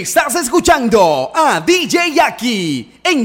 Estás escuchando a DJ Yaki en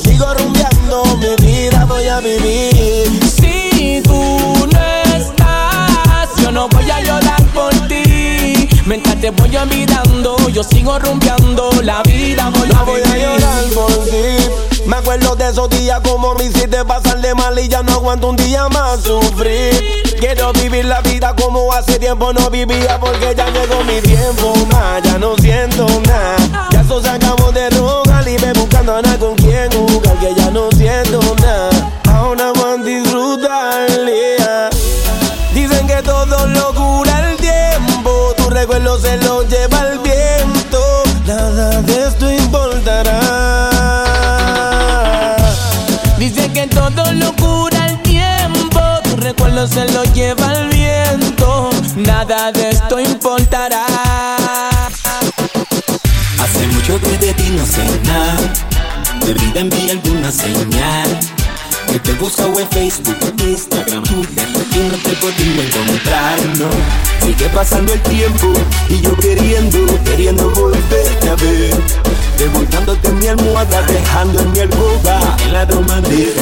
sigo rumbeando, mi vida voy a vivir. Si tú no estás, yo no voy a llorar por ti. Mientras te voy olvidando, yo sigo rumbeando, la vida voy no a vivir. voy a llorar por ti. Me acuerdo de esos días como me hiciste pasar de mal y ya no aguanto un día más sufrir. Quiero vivir la vida como hace tiempo no vivía porque ya llegó mi tiempo, más ya no siento nada besos acabo de rogar y me buscando ahora con quien jugar que ya no siento nada. Ahora van a disfrutar yeah. Dicen que todo lo cura el tiempo, tu recuerdo se lo lleva el viento. Nada de esto importará. Dicen que todo lo cura el tiempo, tu recuerdo se lo lleva el viento. Nada de esto importará. Mucho que de ti no sé nada. De vida envía alguna señal. Que te busco en Facebook, Instagram, Twitter. Y no te podía encontrar, no. Sigue pasando el tiempo y yo queriendo, queriendo volverte a ver. Devolviéndote en mi almohada, dejando en mi alcoba el aroma de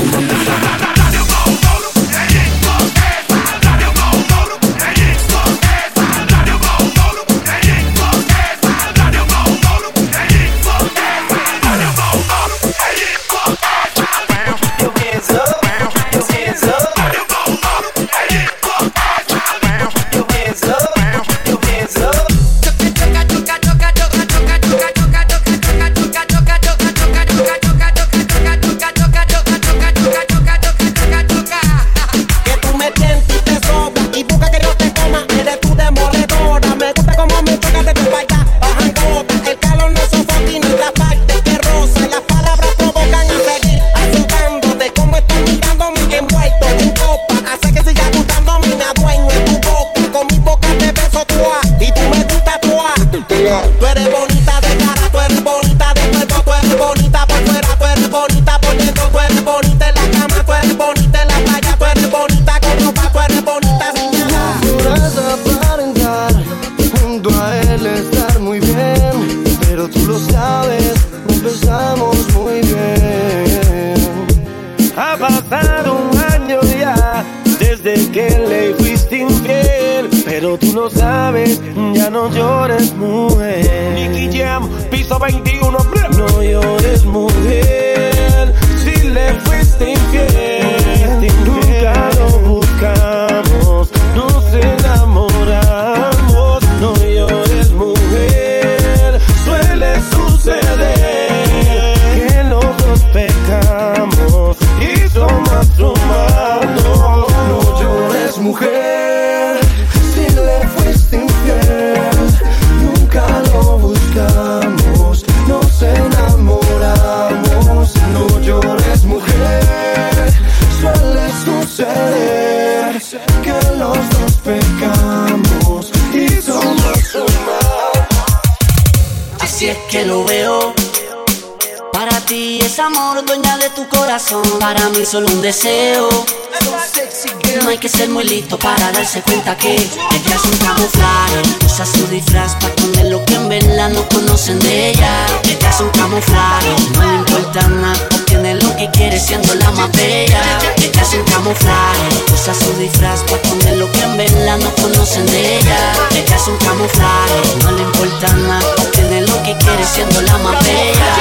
No hay que ser muy listo para darse cuenta que ella es un camuflaje. Usa su disfraz para esconder lo que en verdad no conocen de ella. Ella es un camuflaje, no le importa nada. Obtiene lo que quiere siendo la más bella. Ella es un camuflaje, usa su disfraz para esconder lo que en verdad no conocen de ella. Ella es un camuflaje, no le importa nada. Obtiene lo que quiere siendo la más bella.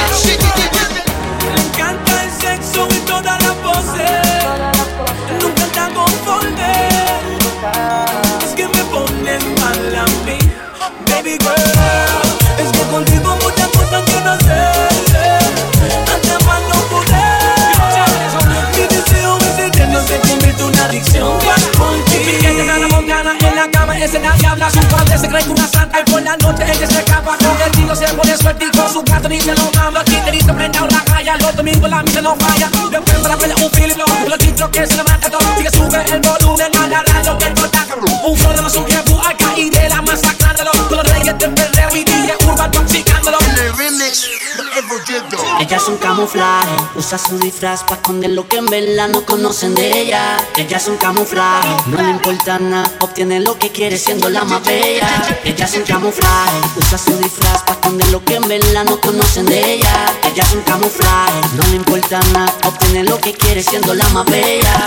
Me encanta el sexo y todas las baby girl. Es que contigo muchas cosas quiero hacer. Convierte una adicción. Por ti. la montana en la cama, es la diabla. Su padre se cree una santa y por la noche ella se escapa. El tiro se pone suerte y con su gato ni se lo manda. Quiterito prende una raya, los domingos la misa no falla. Yo para la un filiplo, los chicos que se le mata todo. Sigue sube el volumen a la radio que corta. Un flow de más un tiempo acá y de la masacrándolo. Con los reyes de Ella es un camuflaje, usa su disfraz para esconder lo que en verdad no conocen de ella. Ella es un camuflaje, no le importa nada, obtiene lo que quiere siendo la más bella. Ella es un camuflaje, usa su disfraz para esconder lo que en verdad no conocen de ella. Ella es un camuflaje, no le importa nada, obtiene lo que quiere siendo la más bella.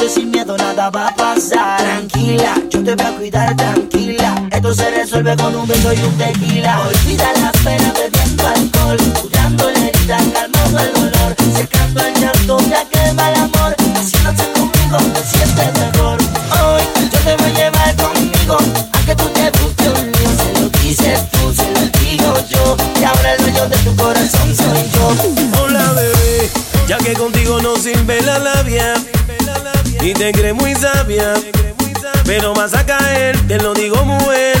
Resuelve con un beso y un tequila. Olvida la pena bebiendo alcohol, curando la herida, calmando el dolor, secando el llanto, ya quema el amor. Haciéndote conmigo, te sientes mejor. Hoy yo te voy a llevar conmigo, aunque tú te busques un lío. Se lo dices tú, se lo digo yo. Y ahora el dueño de tu corazón soy yo. Hola bebé, ya que contigo no sirve la labia y te crees muy sabia. Pero vas a caer, te lo digo muy